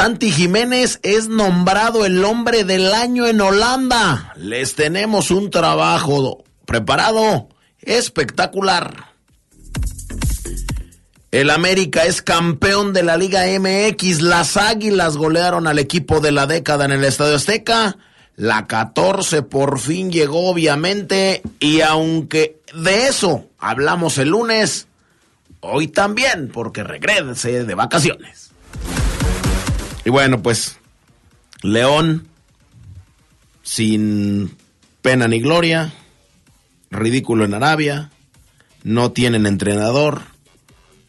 Santi Jiménez es nombrado el hombre del año en Holanda. Les tenemos un trabajo preparado espectacular. El América es campeón de la Liga MX. Las Águilas golearon al equipo de la década en el Estadio Azteca. La 14 por fin llegó, obviamente. Y aunque de eso hablamos el lunes, hoy también, porque regrese de vacaciones. Y bueno, pues León, sin pena ni gloria, ridículo en Arabia, no tienen entrenador,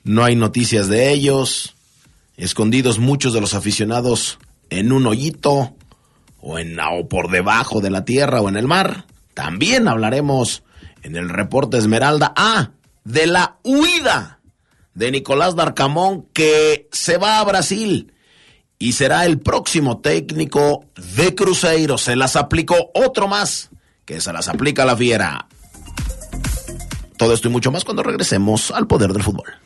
no hay noticias de ellos, escondidos muchos de los aficionados en un hoyito o, en, o por debajo de la tierra o en el mar. También hablaremos en el reporte Esmeralda, ah, de la huida de Nicolás Darcamón que se va a Brasil y será el próximo técnico de Cruzeiro. Se las aplicó otro más, que se las aplica la fiera. Todo esto y mucho más cuando regresemos al poder del fútbol.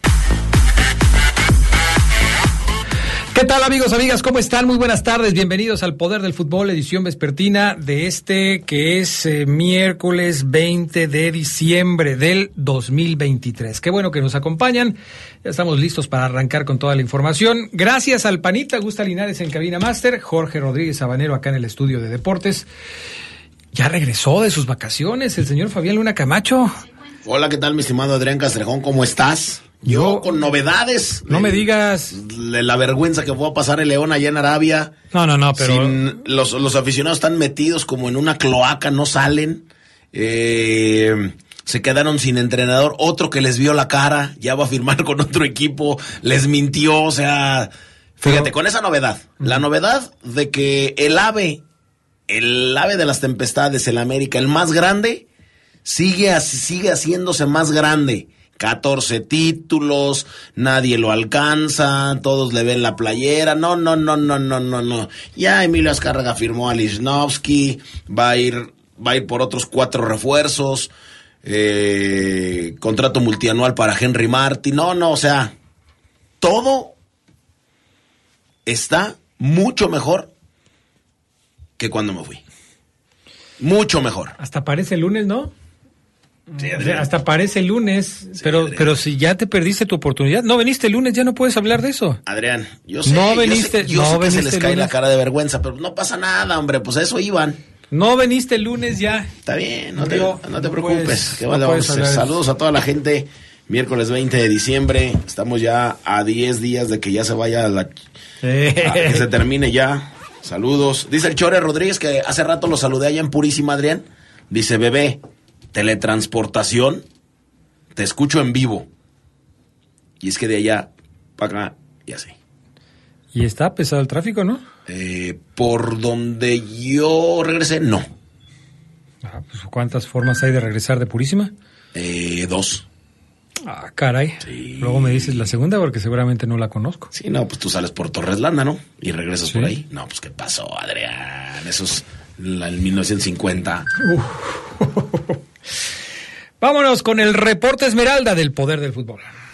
¿Qué tal amigos, amigas? ¿Cómo están? Muy buenas tardes. Bienvenidos al Poder del Fútbol, edición vespertina de este que es eh, miércoles 20 de diciembre del 2023. Qué bueno que nos acompañan. Ya estamos listos para arrancar con toda la información. Gracias al Panita Gusta Linares en Cabina Master, Jorge Rodríguez Sabanero acá en el estudio de deportes. Ya regresó de sus vacaciones el señor Fabián Luna Camacho. Hola, ¿qué tal, mi estimado Adrián Castrejón? ¿Cómo estás? Yo, con novedades. No me digas. La vergüenza que fue a pasar el León allá en Arabia. No, no, no, pero. los, los, aficionados están metidos como en una cloaca, no salen. Eh, se quedaron sin entrenador. Otro que les vio la cara, ya va a firmar con otro equipo, les mintió. O sea, fíjate, con esa novedad. La novedad de que el ave, el ave de las tempestades, el América, el más grande, sigue, sigue haciéndose más grande 14 títulos, nadie lo alcanza, todos le ven la playera. No, no, no, no, no, no, no. Ya Emilio Azcárraga firmó a Lichnowsky, va a ir, va a ir por otros cuatro refuerzos, eh, contrato multianual para Henry Martin. No, no, o sea, todo está mucho mejor que cuando me fui. Mucho mejor. Hasta parece el lunes, ¿no? Hasta parece el lunes, pero, pero si ya te perdiste tu oportunidad, no veniste el lunes, ya no puedes hablar de eso. Adrián, yo sé, no veniste, yo sé, que se les cae la cara de vergüenza, pero no pasa nada, hombre, pues eso iban. No veniste el lunes ya. Está bien, no, te, no te preocupes. Saludos a toda la gente. Miércoles 20 de diciembre, estamos ya a 10 días de que ya se vaya la... que se termine ya. Saludos. Dice el Chore Rodríguez que hace rato lo saludé allá en Purísima, Adrián. Dice, bebé, teletransportación, te escucho en vivo. Y es que de allá para acá, y así. ¿Y está pesado el tráfico, no? Eh, por donde yo regresé, no. Ah, pues, ¿Cuántas formas hay de regresar de Purísima? Eh, dos. Ah, caray. Luego me dices la segunda porque seguramente no la conozco. Sí, no, pues tú sales por Torreslanda, ¿no? Y regresas por ahí. No, pues ¿qué pasó, Adrián? Eso es el 1950. Vámonos con el reporte Esmeralda del poder del fútbol.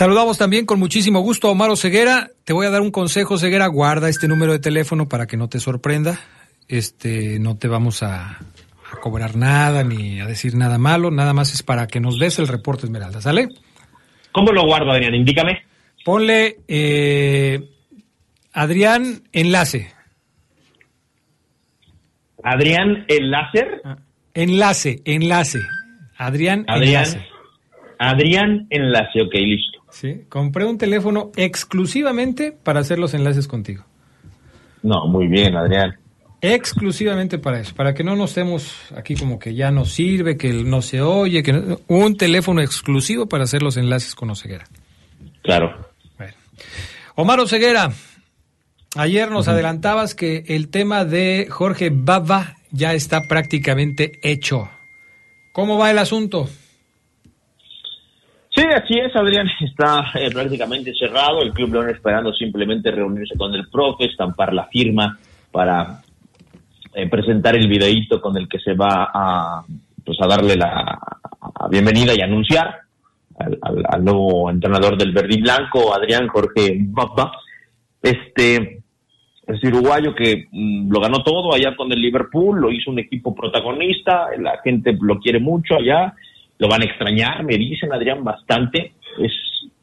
Saludamos también con muchísimo gusto a Omar Ceguera. Te voy a dar un consejo, Ceguera. Guarda este número de teléfono para que no te sorprenda. Este, no te vamos a, a cobrar nada ni a decir nada malo. Nada más es para que nos des el reporte Esmeralda. ¿Sale? ¿Cómo lo guardo, Adrián? Indícame. Ponle eh, Adrián Enlace. Adrián el láser. Enlace, enlace. Adrián, Adrián. Enlace. Adrián enlace, ok, listo. Sí, compré un teléfono exclusivamente para hacer los enlaces contigo. No, muy bien, Adrián. Exclusivamente para eso, para que no nos estemos aquí como que ya no sirve, que no se oye, que no- un teléfono exclusivo para hacer los enlaces con Oseguera. Claro. Bueno. Omar Oseguera, ayer nos adelantabas que el tema de Jorge Baba ya está prácticamente hecho. ¿Cómo va el asunto? Sí, así es, Adrián. Está eh, prácticamente cerrado. El Club León esperando simplemente reunirse con el profe, estampar la firma para eh, presentar el videíto con el que se va a, pues, a darle la bienvenida y anunciar al, al- nuevo entrenador del Verde y Blanco, Adrián Jorge Baba. Este, es uruguayo que mm, lo ganó todo allá con el Liverpool, lo hizo un equipo protagonista, la gente lo quiere mucho allá, lo van a extrañar, me dicen Adrián bastante, es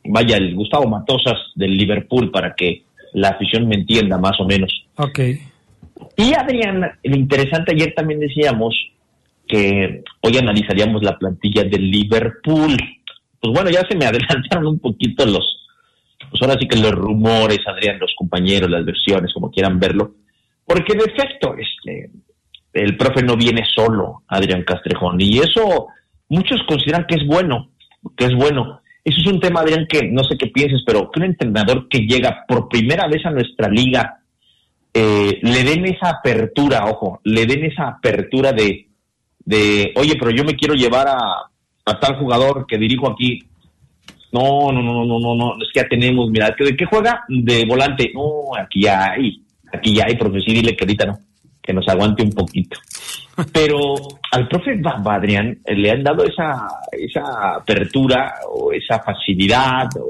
vaya el Gustavo Matosas del Liverpool para que la afición me entienda más o menos. Ok. Y Adrián, lo interesante ayer también decíamos que hoy analizaríamos la plantilla del Liverpool. Pues bueno, ya se me adelantaron un poquito los, pues ahora sí que los rumores, Adrián, los compañeros, las versiones, como quieran verlo, porque de efecto, este, el profe no viene solo, Adrián Castrejón, y eso muchos consideran que es bueno, que es bueno. Eso es un tema, Adrián, que no sé qué pienses, pero que un entrenador que llega por primera vez a nuestra liga eh, le den esa apertura, ojo, le den esa apertura de, de oye, pero yo me quiero llevar a, tal jugador que dirijo aquí. No, no, no, no, no, no, es que ya tenemos, mira, ¿de qué juega? De volante. No, aquí ya hay, aquí ya hay, profe, sí, dile que ahorita no, que nos aguante un poquito. Pero al profe Bamba, Adrián, eh, le han dado esa, esa apertura o esa facilidad o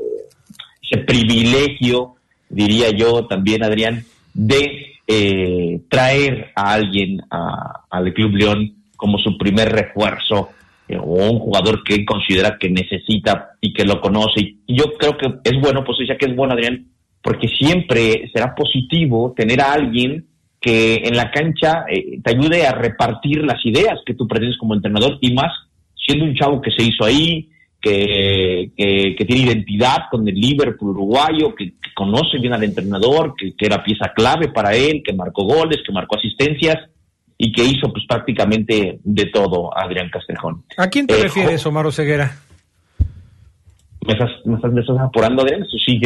ese privilegio, diría yo también, Adrián, de eh, traer a alguien a- al Club León como su primer refuerzo eh, o un jugador que él considera que necesita y que lo conoce. Y yo creo que es bueno, pues decía que es bueno, Adrián, porque siempre será positivo tener a alguien que en la cancha eh, te ayude a repartir las ideas que tú pretendes como entrenador y más siendo un chavo que se hizo ahí, que, que, que tiene identidad con el Liverpool uruguayo, que, que conoce bien al entrenador, que, que era pieza clave para él, que marcó goles, que marcó asistencias y que hizo pues prácticamente de todo Adrián Castrejón. ¿A quién te Eh, refieres, Omar Oseguera? ¿Me estás, me estás, me estás apurando, Adrián? Sí,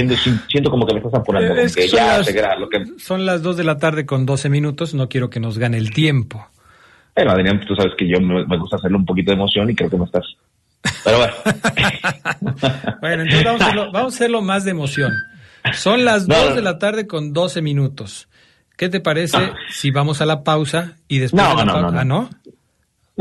siento, como que me estás apurando. Es que ya las- lo que... Son las 2 de la tarde con 12 minutos, no quiero que nos gane el tiempo. Bueno, Adrián, tú sabes que yo me, me gusta hacerle un poquito de emoción y creo que me estás... Pero bueno. Bueno, entonces vamos a, hacerlo, vamos a hacerlo más de emoción. Son las No, 2 no. de la tarde con 12 minutos. ¿Qué te parece No. si vamos a la pausa y después No, de la no, pausa? no, no. ¿Ah, no?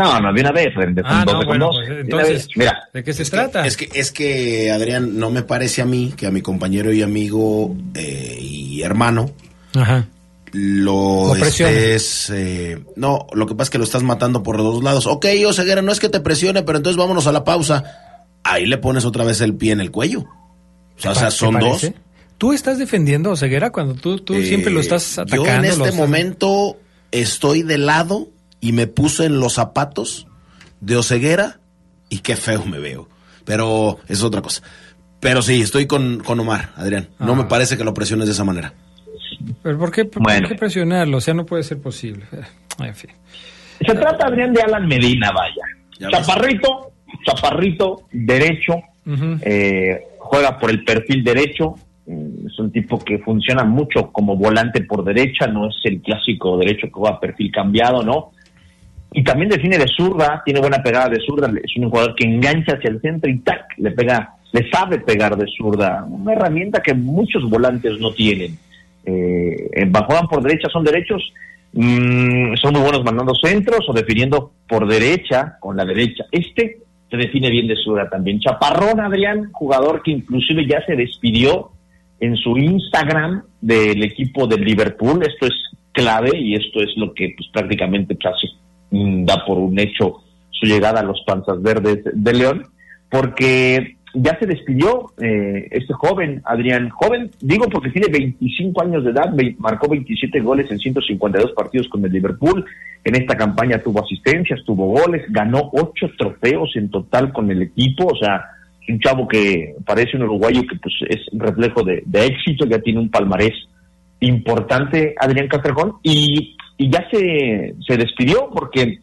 No, no, de una vez, de Ah, no, bueno, dos, pues, de entonces, vez. Mira, ¿de qué se Es que- trata? es que, es que, Adrián, no me parece a mí que a mi compañero y amigo eh, y hermano Ajá. lo, Lo presiona. estés, eh, no, lo que pasa es que lo estás matando por los dos lados. Ok, Oseguera, no es que te presione, pero entonces vámonos a la pausa. Ahí le pones otra vez el pie en el cuello. O sea, o sea, ¿Te son dos. ¿Tú estás defendiendo a Ceguera cuando tú, tú siempre lo Eh, estás atacando? Yo en este estás- momento estoy de lado y me puse en los zapatos de Oseguera y qué feo me veo. Pero es otra cosa. Pero sí, estoy con, con Omar, Adrián. No Ah. me parece que lo presiones de esa manera. ¿Pero por qué, por Bueno. qué presionarlo? O sea, no puede ser posible. Eh, En fin. se trata, Adrián, de Alan Medina, vaya. Ya ves. Chaparrito, chaparrito, derecho, eh, juega por el perfil derecho, mm, es un tipo que funciona mucho como volante por derecha, no es el clásico derecho que juega perfil cambiado, ¿no? Y también define de zurda, tiene buena pegada de zurda, es un jugador que engancha hacia el centro y tac, le pega, le sabe pegar de zurda, una herramienta que muchos volantes no tienen. Eh, juegan por derecha, son derechos, mm, son muy buenos mandando centros o definiendo por derecha, con la derecha. Este se define bien de zurda también. Chaparrón, Adrián, jugador que inclusive ya se despidió en su Instagram del equipo del Liverpool. Esto es clave y esto es lo que pues, prácticamente casi da por un hecho su llegada a los Panzas Verdes de León, porque ya se despidió eh, este joven, Adrián, joven, digo porque tiene 25 años de edad, marcó 27 goles en 152 partidos con el Liverpool, en esta campaña tuvo asistencias, tuvo goles, ganó ocho trofeos en total con el equipo, o sea, un chavo que parece un uruguayo que pues es reflejo de, de éxito, ya tiene un palmarés importante Adrián Castrejón y, y ya se, se despidió porque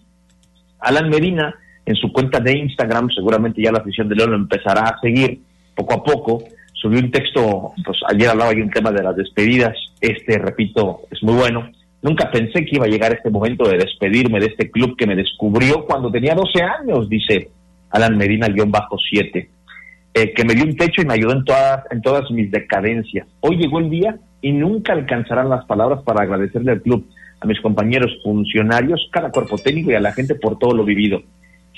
Alan Medina en su cuenta de Instagram, seguramente ya la afición de León lo empezará a seguir poco a poco, subió un texto, pues ayer hablaba yo un tema de las despedidas, este, repito, es muy bueno. Nunca pensé que iba a llegar este momento de despedirme de este club que me descubrió cuando tenía 12 años, dice Alan Medina, guion bajo 7, eh, que me dio un techo y me ayudó en todas, en todas mis decadencias. Hoy llegó el día y nunca alcanzarán las palabras para agradecerle al club, a mis compañeros funcionarios, cada cuerpo técnico y a la gente por todo lo vivido.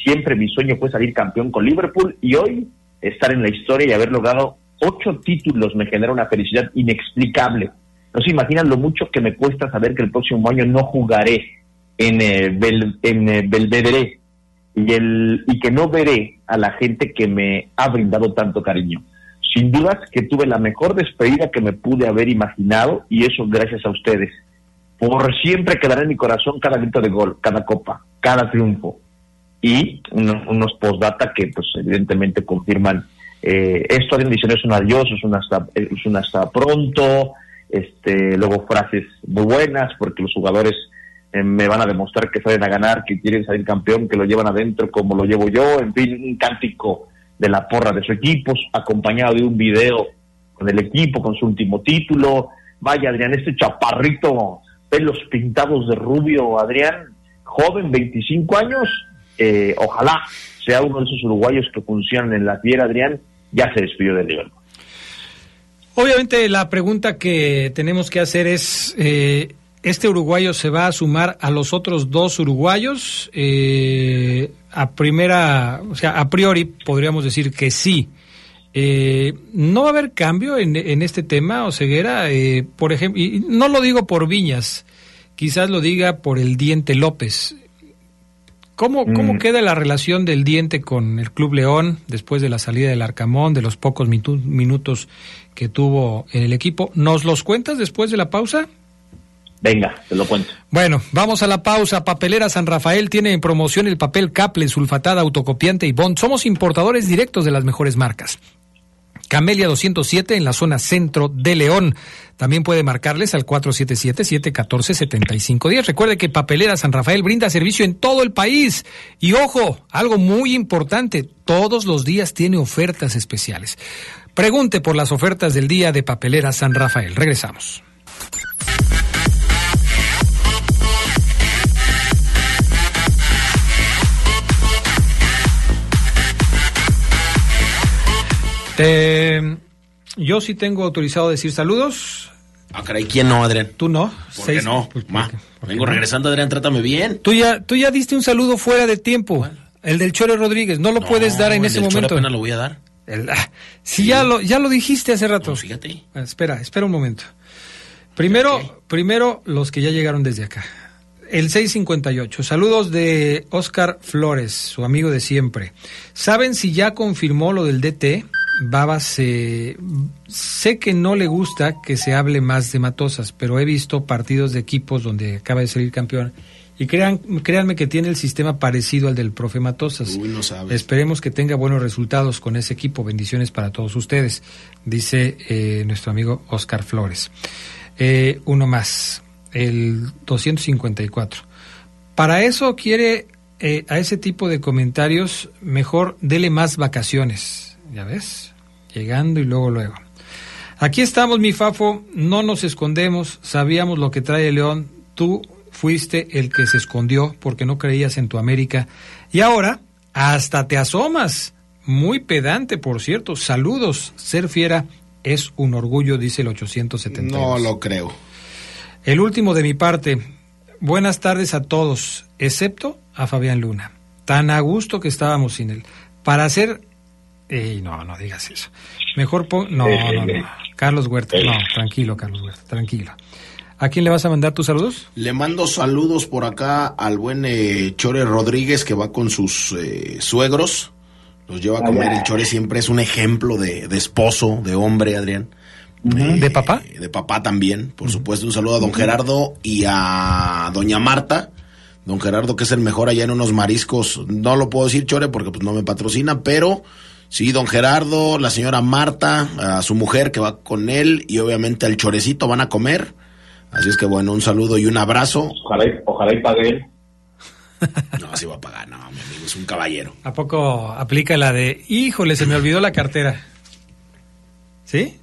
Siempre mi sueño fue salir campeón con Liverpool y hoy estar en la historia y haber logrado ocho títulos me genera una felicidad inexplicable. No se imaginan lo mucho que me cuesta saber que el próximo año no jugaré en, eh, en eh, Belvedere y, el, y que no veré a la gente que me ha brindado tanto cariño. Sin dudas que tuve la mejor despedida que me pude haber imaginado y eso gracias a ustedes. Por siempre quedará en mi corazón cada grito de gol, cada copa, cada triunfo. Y unos, unos postdata que pues evidentemente confirman eh, esto Adrián dice es un adiós es un hasta es un hasta pronto este luego frases muy buenas porque los jugadores eh, me van a demostrar que salen a ganar que quieren salir campeón que lo llevan adentro como lo llevo yo en fin un cántico de la porra de su equipo acompañado de un video con el equipo con su último título. Vaya Adrián este chaparrito pelos pintados de rubio Adrián joven 25 años eh, ojalá sea uno de esos uruguayos que funcionan en la fiera, Adrián, ya se despidió del Liverpool. Obviamente la pregunta que tenemos que hacer es, eh, ¿este uruguayo se va a sumar a los otros dos uruguayos? Eh, a primera, o sea, a priori podríamos decir que sí. Eh, ¿No va a haber cambio en, en este tema, Oseguera? Eh, por ejemplo, y no lo digo por Viñas, quizás lo diga por el Diente López. ¿Cómo, ¿Cómo Mm. queda la relación del Diente con el Club León después de la salida del Arcamón, de los pocos minutos que tuvo en el equipo? ¿Nos los cuentas después de la pausa? Venga, te lo cuento. Bueno, vamos a la pausa. Papelera San Rafael tiene en promoción el papel Caple, sulfatada, autocopiante y bond. Somos importadores directos de las mejores marcas. Camelia 207 en la zona centro de León. También puede marcarles al 477-714-7510. Recuerde que Papelera San Rafael brinda servicio en todo el país. Y ojo, algo muy importante, todos los días tiene ofertas especiales. Pregunte por las ofertas del día de Papelera San Rafael. Regresamos. Eh, yo sí tengo autorizado decir saludos. Ah, caray, ¿quién no, Adrián? ¿Tú no? ¿Por Seis- qué no? pues, Ma, ¿por qué- por qué vengo no? regresando, Adrián, trátame bien. Tú ya, tú ya diste un saludo fuera de tiempo. El del Chore Rodríguez. No lo puedes dar en el ese del Chore momento. apenas lo voy a dar. El- ah, si ya lo, ya lo dijiste hace rato. No, fíjate. Ah, Espera, espera un momento. Primero, primero los que ya llegaron desde acá. El 658. Saludos de Oscar Flores, su amigo de siempre. ¿Saben si ya confirmó lo del DT? Babas, se- sé que no le gusta que se hable más de Matosas, pero he visto partidos de equipos donde acaba de salir campeón. Y crean, créanme que tiene el sistema parecido al del profe Matosas. Uy, no sabes. Esperemos que tenga buenos resultados con ese equipo. Bendiciones para todos ustedes, dice eh, nuestro amigo Oscar Flores. Eh, uno más, el 254. Para eso quiere eh, a ese tipo de comentarios, mejor dele más vacaciones. ¿Ya ves? Llegando y luego, luego. Aquí estamos, mi Fafo, no nos escondemos, sabíamos lo que trae el León, tú fuiste el que se escondió porque no creías en tu América y ahora hasta te asomas. Muy pedante, por cierto. Saludos, ser fiera es un orgullo, dice el 872. No lo creo. El último de mi parte. Buenas tardes a todos, excepto a Fabián Luna. Tan a gusto que estábamos sin él. Para hacer... Ey, no, no digas eso. Mejor pon... No, no, no. Carlos Huerta. No, tranquilo, Carlos Huerta, tranquilo. ¿A quién le vas a mandar tus saludos? Le mando saludos por acá al buen eh, Chore Rodríguez que va con sus eh, suegros. Los lleva a comer. El Chore siempre es un ejemplo de, de esposo, de hombre, Adrián. Eh, ¿De papá? De papá también, por supuesto. Un saludo a don Gerardo y a doña Marta. Don Gerardo, que es el mejor allá en unos mariscos. No lo puedo decir, Chore, porque pues no me patrocina, pero sí, don Gerardo, la señora Marta, a su mujer que va con él y obviamente al Chorecito van a comer. Así es que bueno, un saludo y un abrazo. Ojalá, y- ojalá y pague él. No, se va a pagar, no, mi amigo, es un caballero. ¿A poco aplica la de, híjole, se me olvidó la cartera? ¿Sí?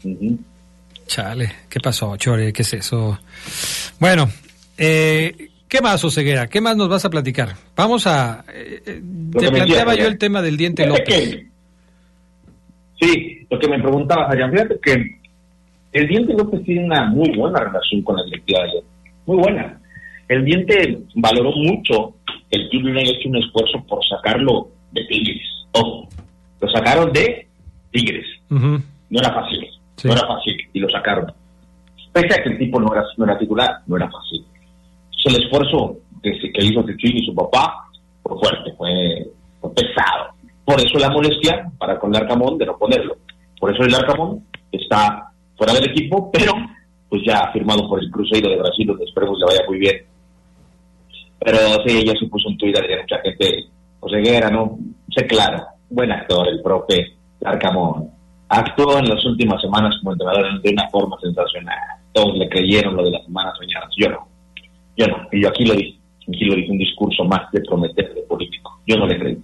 Chale, ¿qué pasó, Chore? ¿Qué es eso? Bueno, eh, ¿qué más, Oseguera? ¿Qué más nos vas a platicar? Vamos a... eh, eh, te planteaba yo ya. el tema del diente López. que- sí, lo que me preguntabas, Adrián, fíjate que el Diente López tiene una muy buena relación con la directiva de ayer. Muy buena. El Diente valoró mucho que el club haya hecho un esfuerzo por sacarlo de Tigres. Ojo, lo sacaron de Tigres. No era fácil. Sí. No era fácil y lo sacaron. Pese a que el tipo no era, no era titular, no era fácil. Entonces, el esfuerzo que, que hizo Chuchín y su papá fue fuerte, fue, fue pesado. Por eso la molestia para con el Arcamón de no ponerlo. Por eso el Arcamón está fuera del equipo, pero pues ya firmado por el Cruzeiro de Brasil, donde esperemos le vaya muy bien. Pero sí, ya se puso un tuit de mucha gente, Oseguera, ¿no? Sé claro, buen actor, el profe Arcamón. Actuó en las últimas semanas como entrenador de una forma sensacional. Todos le creyeron lo de las semanas soñadas. Yo no. Yo no. Y yo aquí lo dije. Aquí lo dije, un discurso más de prometer de político. Yo no le creí.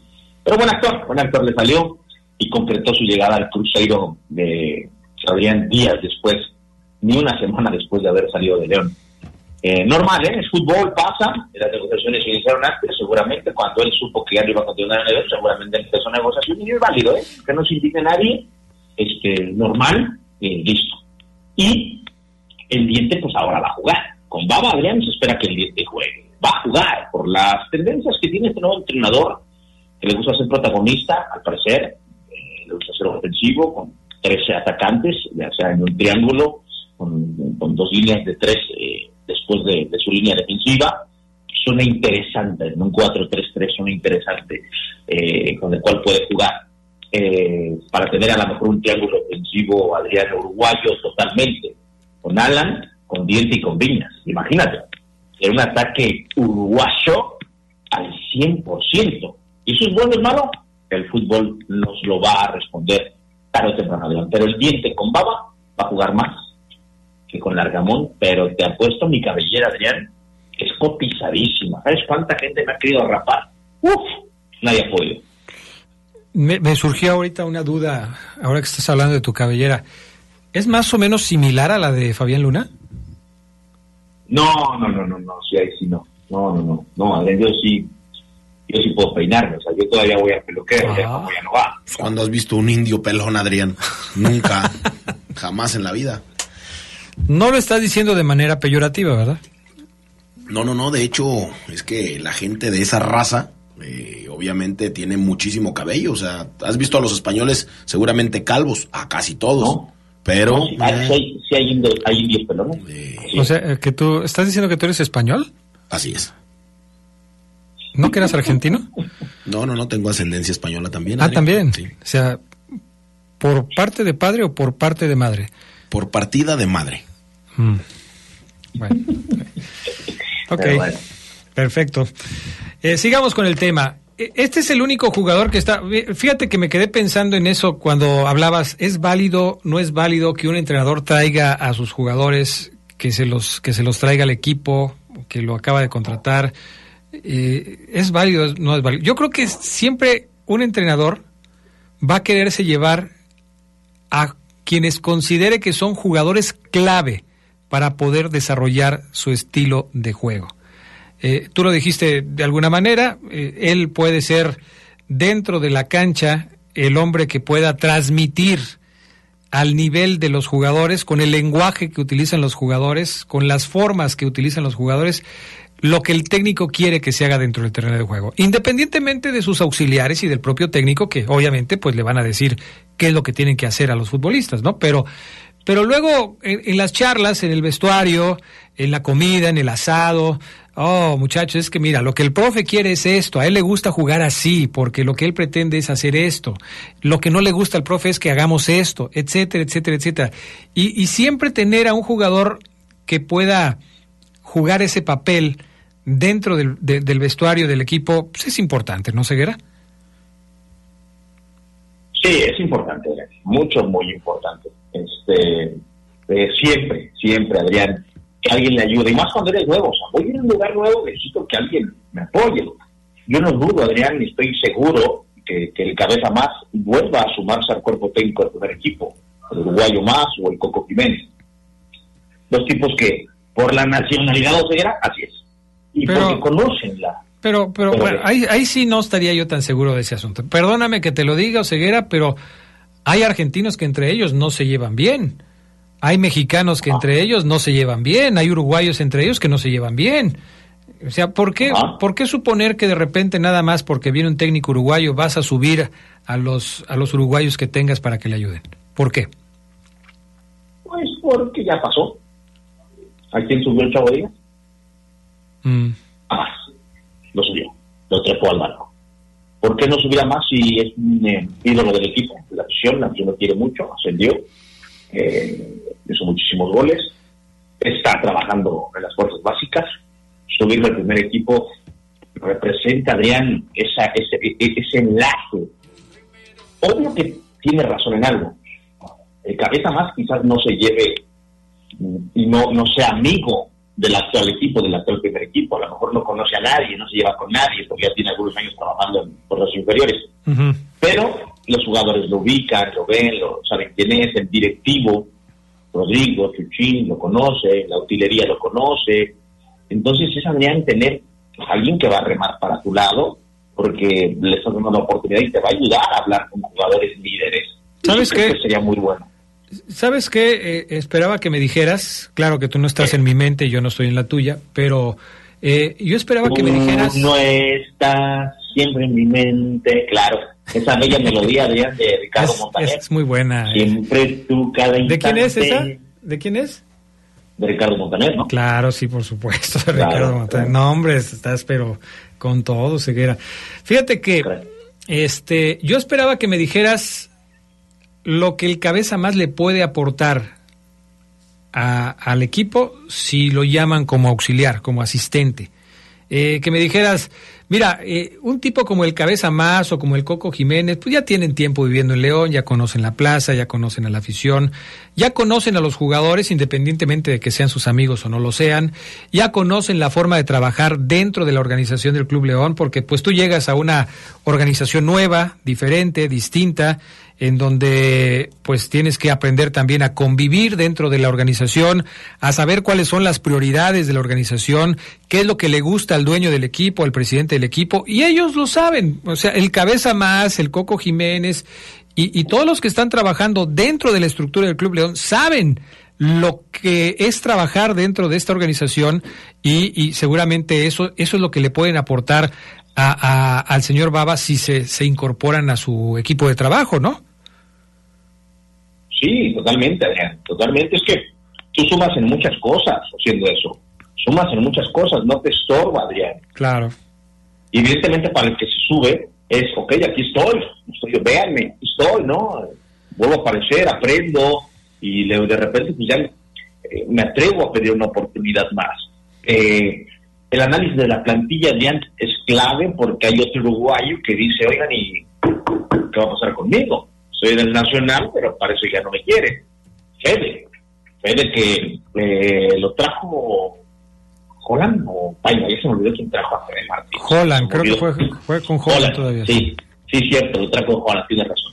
Pero buen actor, buen actor le salió y concretó su llegada al Cruzeiro de sabrían días después, ni una semana después de haber salido de León. Eh, normal, ¿eh? Es fútbol, pasa, las negociaciones se iniciaron antes, seguramente cuando él supo que ya no iba a continuar en el León, seguramente empezó negociación y es válido, ¿eh? Que no se indigne nadie, este, normal, eh, listo. Y el diente pues ahora va a jugar. Con Baba Adrián se espera que el diente juegue. Va a jugar por las tendencias que tiene este nuevo entrenador, que le gusta ser protagonista, al parecer, eh, le gusta ser ofensivo, con 13 atacantes, ya sea en un triángulo, con, dos líneas de tres eh, después de, su línea defensiva. Suena interesante, en un 4-3-3 suena interesante, eh, con el cual puede jugar. Para tener a lo mejor un triángulo ofensivo Adriano Uruguayo totalmente, con Alan, con Diente y con Viñas. Imagínate, es un ataque uruguayo al 100%. ¿Y eso es bueno o es malo? El fútbol nos lo va a responder tarde o temprano, Adrián. Pero el Diente con Baba va a jugar más que con Largamón, pero te apuesto mi cabellera, Adrián, que es cotizadísima. ¿Sabes cuánta gente me ha querido rapar? Uf, nadie ha podido. Me, me surgió ahorita una duda, ahora que estás hablando de tu cabellera. ¿Es más o menos similar a la de Fabián Luna? No, no, no, no, no, sí, ahí sí no. No, no, no, no, Adrián, yo sí, yo sí puedo peinarme, o sea, yo todavía voy al peluquero, ya Ah. como ya no va. Pues, ¿Cuándo has visto un indio pelón, Adrián? Nunca, jamás en la vida. No lo estás diciendo de manera peyorativa, ¿verdad? No, no, no, de hecho es que la gente de esa raza eh, obviamente tiene muchísimo cabello, o sea, has visto a los españoles seguramente calvos, a casi todos, No. pero... No, sí, hay, eh, hay, sí hay indi- hay indios pelones. eh, Sí. O sea, eh, que tú estás diciendo que tú eres español, así es. ¿No que eras argentino? No, no, no, tengo ascendencia española también. ah, Adrián. también. Sí, O sea, ¿por parte de padre o por parte de madre? por partida de madre. Mm. Bueno. ok, bueno. perfecto. Eh, sigamos con el tema. E- Este es el único jugador que está. Fíjate que me quedé pensando en eso cuando hablabas. ¿Es válido, no es válido que un entrenador traiga a sus jugadores, que se los, que se los traiga al equipo, que lo acaba de contratar? Eh, ¿Es válido, no es válido? Yo creo que siempre un entrenador va a quererse llevar a quienes considere que son jugadores clave para poder desarrollar su estilo de juego. Eh, tú lo dijiste de alguna manera, eh, él puede ser dentro de la cancha el hombre que pueda transmitir al nivel de los jugadores, con el lenguaje que utilizan los jugadores, con las formas que utilizan los jugadores, lo que el técnico quiere que se haga dentro del terreno de juego, independientemente de sus auxiliares y del propio técnico, que obviamente pues le van a decir qué es lo que tienen que hacer a los futbolistas, ¿no? Pero, pero luego en, las charlas, en el vestuario, en la comida, en el asado, oh muchachos, es que mira, lo que el profe quiere es esto, a él le gusta jugar así, porque lo que él pretende es hacer esto, lo que no le gusta al profe es que hagamos esto, etcétera, etcétera, etcétera. Y, y siempre tener a un jugador que pueda jugar ese papel dentro del, de- del vestuario del equipo pues es importante, ¿no, Ceguera? Sí, es importante, mucho, muy importante. Este, eh, siempre, siempre, Adrián, que alguien le ayude, y más cuando eres nuevo, o sea, voy a ir a un lugar nuevo, necesito que alguien me apoye. Yo no dudo, Adrián, y estoy seguro que, que el cabeza más vuelva a sumarse al cuerpo técnico del primer equipo, el uruguayo más o el Coco Jiménez. Los tipos que, por la nacionalidad o ceguera, así es. Y Pero- porque conocen la, Pero, pero Pero bueno, ahí, ahí sí no estaría yo tan seguro de ese asunto. Perdóname que te lo diga, Ceguera, pero hay argentinos que entre ellos no se llevan bien. Hay mexicanos que entre ellos no se llevan bien. Hay uruguayos entre ellos que no se llevan bien. O sea, ¿por qué, Ah. ¿por qué suponer que de repente nada más porque viene un técnico uruguayo vas a subir a los, a los uruguayos que tengas para que le ayuden? ¿Por qué? pues porque ya pasó. ¿A quién subió el Chavo Díaz? Mm, a más. Lo subió, lo trepó al barco. ¿Por qué no subirá más si es un eh, ídolo del equipo? La afición, la afición lo quiere mucho, ascendió, eh, hizo muchísimos goles, está trabajando en las fuerzas básicas, subirlo al primer equipo representa, Adrián, esa, ese, e- ese enlace. Obvio que tiene razón en algo. El cabeza más quizás no se lleve mm, y no, no sea amigo del actual equipo, del actual primer equipo. A lo mejor no conoce a nadie, no se lleva con nadie, porque ya tiene algunos años trabajando en fuerzas inferiores. Pero los jugadores lo ubican, lo ven, lo saben quién es, el directivo, Rodrigo, Chuchín, lo conoce, la utilería lo conoce. Entonces es Adrián tener a alguien que va a remar para tu lado, porque le estás dando la oportunidad y te va a ayudar a hablar con jugadores líderes. ¿Sabes qué? que sería muy bueno. ¿Sabes qué? Eh, esperaba que me dijeras, claro que tú no estás en mi mente yo no estoy en la tuya, pero eh, yo esperaba que me dijeras... No está siempre en mi mente, claro. Esa bella melodía de Ricardo es, Montaner. es muy buena. eh. Siempre tú, cada ¿De quién es instante. esa? ¿De quién es? De Ricardo Montaner, ¿no? Claro, sí, por supuesto, de Claro, Ricardo Montaner. claro. No, hombre, estás pero con todo, ceguera. Fíjate que Claro. este, yo esperaba que me dijeras lo que el cabeza más le puede aportar a- al equipo si lo llaman como auxiliar, como asistente. Eh, que me dijeras, mira, eh, un tipo como el Cabeza Más o como el Coco Jiménez, pues ya tienen tiempo viviendo en León, ya conocen la plaza, ya conocen a la afición, ya conocen a los jugadores independientemente de que sean sus amigos o no lo sean, ya conocen la forma de trabajar dentro de la organización del Club León, porque pues tú llegas a una organización nueva, diferente, distinta, en donde pues tienes que aprender también a convivir dentro de la organización, a saber cuáles son las prioridades de la organización, qué es lo que le gusta al dueño del equipo, al presidente del equipo, y ellos lo saben, o sea, el cabeza más, el Coco Jiménez y, y todos los que están trabajando dentro de la estructura del Club León saben lo que es trabajar dentro de esta organización y, seguramente eso, eso es lo que le pueden aportar a, al señor Baba si se, se incorporan a su equipo de trabajo, ¿no? Sí, totalmente, Adrián, totalmente. Es que tú sumas en muchas cosas haciendo eso. Sumas en muchas cosas, no te estorba, Adrián. Claro. Y evidentemente para el que se sube es, ok, aquí estoy, estoy véanme, estoy, ¿no? Vuelvo a aparecer, aprendo y de repente pues ya eh, me atrevo a pedir una oportunidad más. Eh, el análisis de la plantilla, Adrián, es clave porque hay otro uruguayo que dice, oigan, ¿y qué va a pasar conmigo? Soy del Nacional, pero parece que ya no me quiere. Fede, Fede que eh, lo trajo Holland o Paima, ya se me olvidó quién trajo a Fede Martín. Holland, creo que fue, fue con Holland, todavía. Sí, sí, cierto, lo trajo con Holland, tiene razón.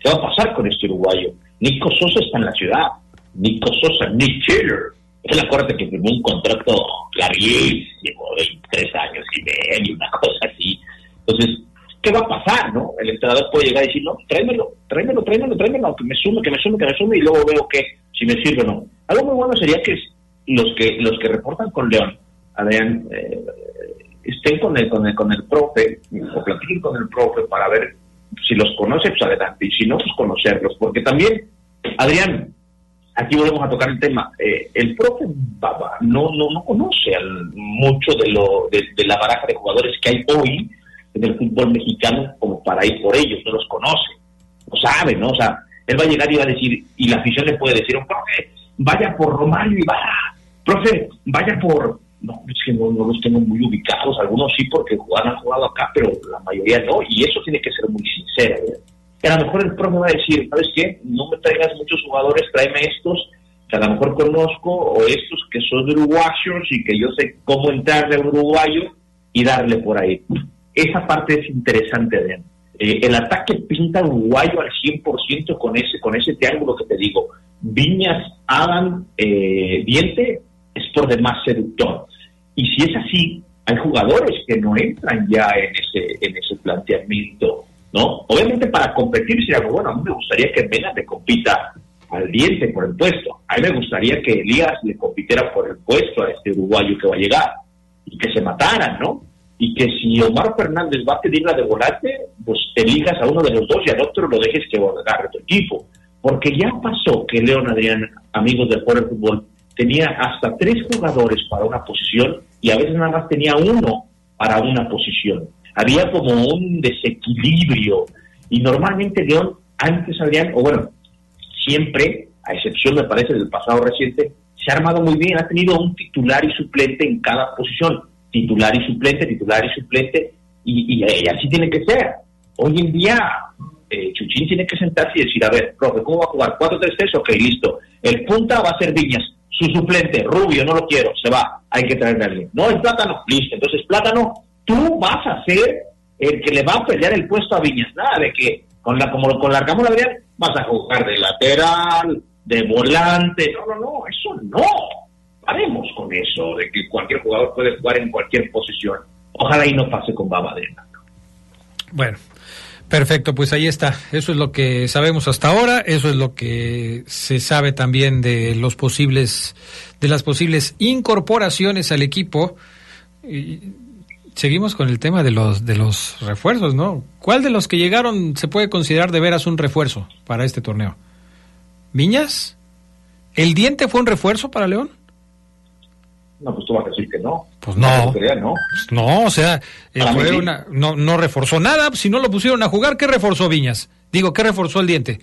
¿Qué va a pasar con este uruguayo? Nico Sosa está en la ciudad. Nico Sosa, Nick Taylor. Es la corte que firmó un contrato larguísimo, de tres años y medio, una cosa así. Entonces, ¿qué va a pasar, no? El entrenador puede llegar y decir, no, tráemelo, tráemelo, tráemelo, tráemelo, que me sume, que me sume, que me sume, y luego veo que si me sirve o no. Algo muy bueno sería que los que los que reportan con León, Adrián, eh, estén con el, con el, con el profe, o platiquen con el profe para ver si los conoce, pues adelante, y si no, pues conocerlos, porque también, Adrián, aquí volvemos a tocar el tema, eh, el profe Baba no, no, no conoce al, mucho de, lo, de, la baraja de jugadores que hay hoy en el fútbol mexicano como para ir por ellos, no los conoce, no sabe, ¿no? O sea, él va a llegar y va a decir, y la afición le puede decir, profe, vaya por Romario y va, profe, vaya por no, es que no, los tengo muy ubicados, algunos sí porque han jugado acá, pero la mayoría no, y eso tiene que ser muy sincero. ¿Eh? a lo mejor el profe va a decir, ¿sabes qué? No me traigas muchos jugadores, tráeme estos que a lo mejor conozco, o estos que son uruguayos y que yo sé cómo entrarle a uruguayo y darle por ahí. Esa parte es interesante de eh, el ataque pinta uruguayo al 100% con ese, con ese triángulo que te digo. Viñas, Adam, eh, Diente, es por demás seductor. Y si es así, hay jugadores que no entran ya en ese, en ese planteamiento, ¿no? Obviamente para competir sería bueno. A mí me gustaría que Mena le compita al diente por el puesto. A mí me gustaría que Elías le compitiera por el puesto a este uruguayo que va a llegar y que se mataran, ¿no? Y que si Omar Fernández va a pedir la de volante, pues elijas a uno de los dos y al otro lo dejes que agarre tu equipo. Porque ya pasó que León Adrián, amigos del Poder Fútbol, tenía hasta tres jugadores para una posición y a veces nada más tenía uno para una posición. Había como un desequilibrio y normalmente León antes habían, o bueno, siempre, a excepción me parece del pasado reciente, se ha armado muy bien, ha tenido un titular y suplente en cada posición, titular y suplente, titular y suplente, y, así tiene que ser. Hoy en día, eh, Chuchín tiene que sentarse y decir, a ver, profe, ¿cómo va a jugar? ¿4-3-3? Ok, listo. El punta va a ser Viñas su suplente, Rubio, no lo quiero, se va, hay que traerle a alguien. No, el Plátano, listo. Entonces, Plátano, tú vas a ser el que le va a pelear el puesto a Viñas. Nada de que, con la, como con la Adrián, vas a jugar de lateral, de volante. No, no, no, eso no. Paremos con eso, de que cualquier jugador puede jugar en cualquier posición. Ojalá y no pase con Baba Bueno, Perfecto, pues ahí está. Eso es lo que sabemos hasta ahora. Eso es lo que se sabe también de los posibles, de las posibles incorporaciones al equipo. Seguimos con el tema de los, de los refuerzos, ¿no? ¿Cuál de los que llegaron se puede considerar de veras un refuerzo para este torneo? ¿Viñas? ¿El diente fue un refuerzo para León? No, pues tú vas a decir que no. Pues no. no. Pues no, o sea, eh, fue una, no, no reforzó nada. Si no lo pusieron a jugar, ¿qué reforzó Viñas? Digo, ¿qué reforzó el diente?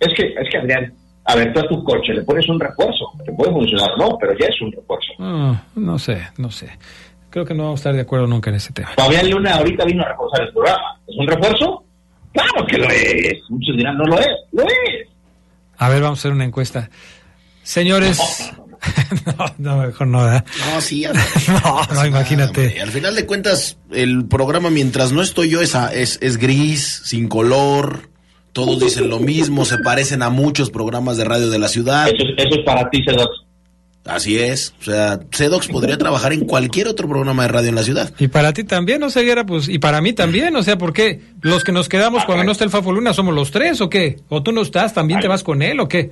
Es que, es que Adrián, a ver, tú a tu coche le pones un refuerzo. Te puede funcionar, no, pero ya es un refuerzo. Ah, no sé, no sé. Creo que no vamos a estar de acuerdo nunca en ese tema. Fabián Luna ahorita vino a reforzar el programa. ¿Es un refuerzo? Claro que lo es. Muchos dirán, no lo es. Lo es. A ver, vamos a hacer una encuesta. Señores, no, no, mejor no, ¿verdad? No, sí. no, no, imagínate. al final de cuentas, el programa, mientras no estoy yo, es, es, es gris, sin color. Todos dicen lo mismo, se parecen a muchos programas de radio de la ciudad. Eso, eso es para ti, Cedox. Así es. O sea, Cedox podría trabajar en cualquier otro programa de radio en la ciudad. Y para ti también, ¿no, Ceguera? Pues, y para mí también. O sea, ¿por qué? ¿Los que nos quedamos cuando no está el Fafo Luna somos los tres o qué? ¿O tú no estás, también te vas con él o qué?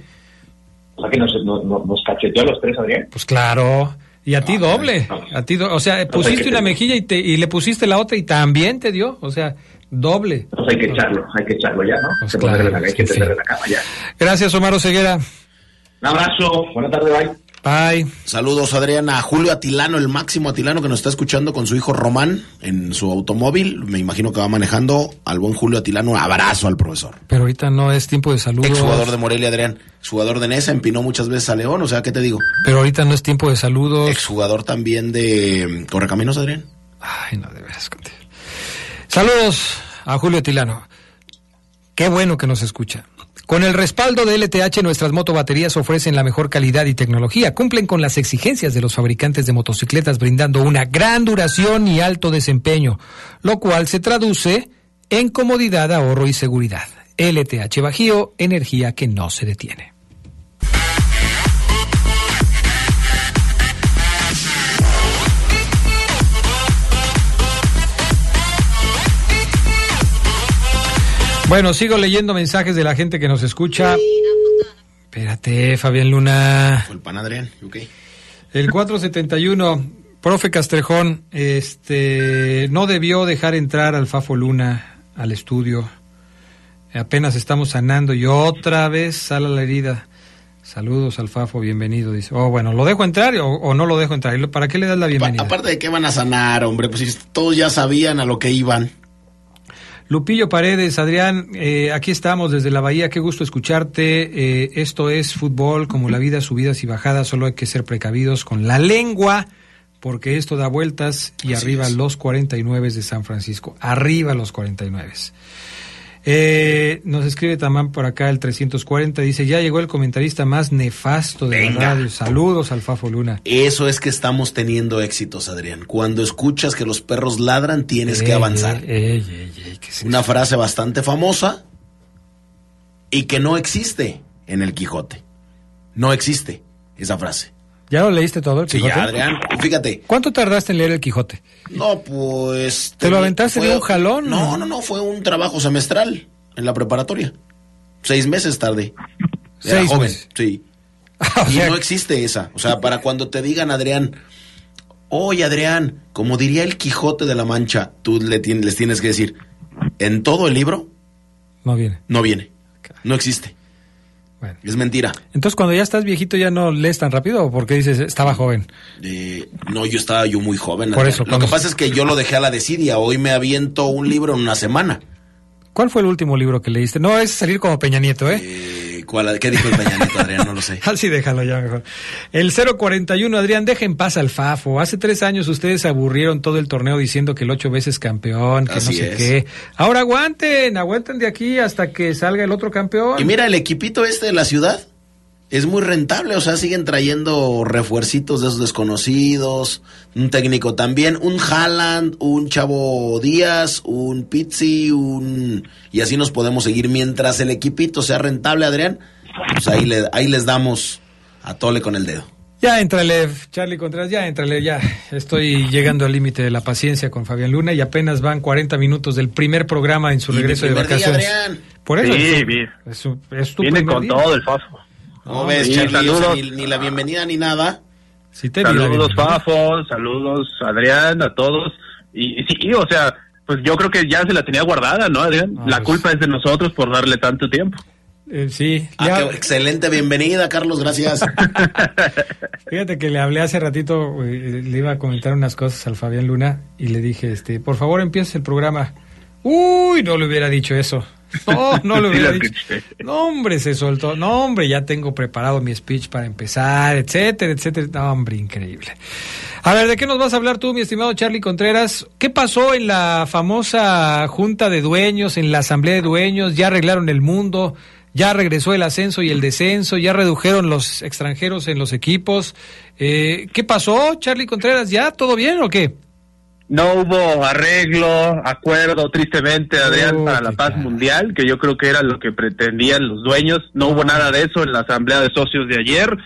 O sea que nos, nos, nos cacheteó a los tres, Adrián. Pues claro. Y a ti No, doble. no. A ti do- o sea, pusiste una mejilla y, te, y le pusiste la otra y también te dio. O sea, doble. Pues hay que echarlo, hay que echarlo ya, ¿no? Pues Hay que ponerle claro, la- hay que sí. la cama ya. Gracias, Omar Ceguera. Un abrazo, buena tarde, bye. Bye. Saludos, Adrián, a Julio Atilano, el máximo Atilano que nos está escuchando con su hijo Román en su automóvil. Me imagino que va manejando al buen Julio Atilano. Abrazo al profesor. Pero ahorita no es tiempo de saludos. Exjugador de Morelia, Adrián. Exjugador de Nesa, empinó muchas veces a León. O sea, ¿qué te digo? Pero ahorita no es tiempo de saludos. Exjugador también de mm, Correcaminos, Adrián. Ay, no, de veras contigo. Saludos a Julio Tilano. Qué bueno que nos escucha. Con el respaldo de LTH, nuestras motobaterías ofrecen la mejor calidad y tecnología. Cumplen con las exigencias de los fabricantes de motocicletas, brindando una gran duración y alto desempeño, lo cual se traduce en comodidad, ahorro y seguridad. LTH Bajío, energía que no se detiene. Bueno, sigo leyendo mensajes de la gente que nos escucha. Espérate, Fabián Luna. Fue el pan, Adrián. Ok. El 471, profe Castrejón, este, no debió dejar entrar al Fafo Luna al estudio. Apenas estamos sanando y otra vez sale la herida. Saludos al Fafo, bienvenido. Dice, oh, bueno, ¿lo dejo entrar o, o no lo dejo entrar? ¿Y lo- ¿Para qué le das la bienvenida? aparte de que van a sanar, hombre, pues si todos ya sabían a lo que iban. Lupillo Paredes, Adrián, eh, aquí estamos desde la Bahía, qué gusto escucharte. Eh, esto es fútbol, como la vida, subidas y bajadas, solo hay que ser precavidos con la lengua, porque esto da vueltas y Así arriba es. los 49 de San Francisco, arriba los 49. Eh, nos escribe también por acá el 340, dice, ya llegó el comentarista más nefasto de Venga. la radio. Saludos al Fafo Luna. Eso es que estamos teniendo éxitos, Adrián. Cuando escuchas que los perros ladran, tienes que avanzar. ey, ey, ey, ¿qué es Una frase bastante famosa y que no existe en el Quijote. No existe esa frase. ¿Ya lo leíste todo el Sí, Quijote? ya, Adrián, fíjate. ¿Cuánto tardaste en leer el Quijote? No, pues... ¿Te lo aventaste de un jalón? No, no, no, fue un trabajo semestral en la preparatoria. Seis meses tarde. Era Seis joven, meses. sí. Y sea, no existe esa. O sea, para cuando te digan, Adrián, oye, Adrián, como diría el Quijote de la Mancha, tú le les tienes que decir, en todo el libro no viene. no viene. No existe. Bueno. Es mentira. Entonces, cuando ya estás viejito, ¿ya no lees tan rápido o porque dices, estaba joven? Eh, no, yo estaba yo muy joven. Por eso, Lo que pasa es que yo lo dejé a la desidia. Hoy me aviento un libro en una semana. ¿Cuál fue el último libro que leíste? No es salir como Peña Nieto, ¿eh? Eh, ¿cuál- ¿Qué dijo el Peña Nieto, Adrián? No lo sé. Así déjalo ya mejor. El 041, Adrián, deja en paz al Fafo. Hace tres años ustedes aburrieron todo el torneo diciendo que el ocho veces campeón, que Así no sé es. qué. Ahora aguanten, aguanten de aquí hasta que salga el otro campeón. Y mira, el equipito este de la ciudad es muy rentable, o sea, siguen trayendo refuercitos de esos desconocidos, un técnico también, un Haaland, un Chavo Díaz, un Pizzi, un... Y así nos podemos seguir. Mientras el equipito sea rentable, Adrián, pues ahí, le, ahí les damos a tole con el dedo. Ya entrale, Charlie Contreras, ya entrale, ya. Estoy llegando al límite de la paciencia con Fabián Luna y apenas van 40 minutos del primer programa en su regreso de día, vacaciones. Adrián. Por eso. Sí, es, bien. es su- es tu Viene con día. todo el Fafo. ¿No ves, sí, Charlie? O sea, saludos. ni, ni la bienvenida ni nada. Sí te Saludos. Fafo, saludos, Adrián, a todos. Y, y sí, o sea, pues yo creo que ya se la tenía guardada, ¿no, Adrián? Ah, la pues. culpa es de nosotros por darle tanto tiempo. Eh, sí, Ah, ya- qué excelente bienvenida, Carlos, gracias. Fíjate que le hablé hace ratito, eh, le iba a comentar unas cosas al Fabián Luna y le dije, este, por favor empiece el programa. Uy, no le hubiera dicho eso. No, no Sí, hubiera lo dicho. No, hombre, se soltó. No, hombre, ya tengo preparado mi speech para empezar, etcétera, etcétera. No, hombre, increíble. A ver, ¿de qué nos vas a hablar tú, mi estimado Charlie Contreras? ¿Qué pasó en la famosa junta de dueños, en la asamblea de dueños? ¿Ya arreglaron el mundo? ¿Ya regresó el ascenso y el descenso? ¿Ya redujeron los extranjeros en los equipos? Eh, ¿Qué pasó, Charlie Contreras? ¿Ya todo bien o qué? No hubo arreglo, acuerdo, tristemente, Adrián, Oh, para la paz mundial, que yo creo que era lo que pretendían los dueños. No hubo nada de eso en la asamblea de socios de ayer.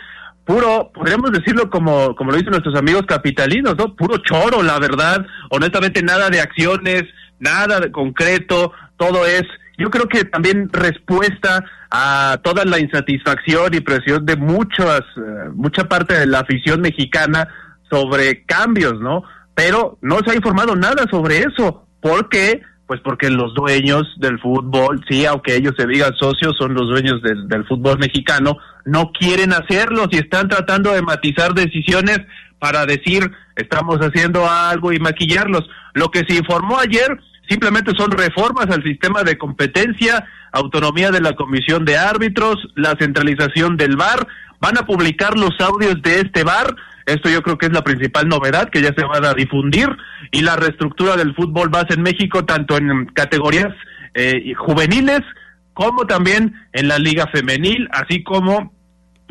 Puro, podríamos decirlo como, como lo dicen nuestros amigos capitalinos, ¿no? Puro choro, la verdad. Honestamente, nada de acciones, nada de concreto. Todo es yo creo que también respuesta a toda la insatisfacción y presión de muchas, eh, mucha parte de la afición mexicana sobre cambios, ¿no? Pero no se ha informado nada sobre eso. ¿Por qué? Pues porque los dueños del fútbol, sí, aunque ellos se digan socios, son los dueños del, fútbol mexicano, no quieren hacerlo y están tratando de matizar decisiones para decir estamos haciendo algo y maquillarlos. Lo que se informó ayer simplemente son reformas al sistema de competencia, autonomía de la comisión de árbitros, la centralización del VAR, van a publicar los audios de este VAR, esto yo creo que es la principal novedad que ya se va a difundir y la reestructura del fútbol base en México tanto en categorías eh, juveniles como también en la liga femenil, así como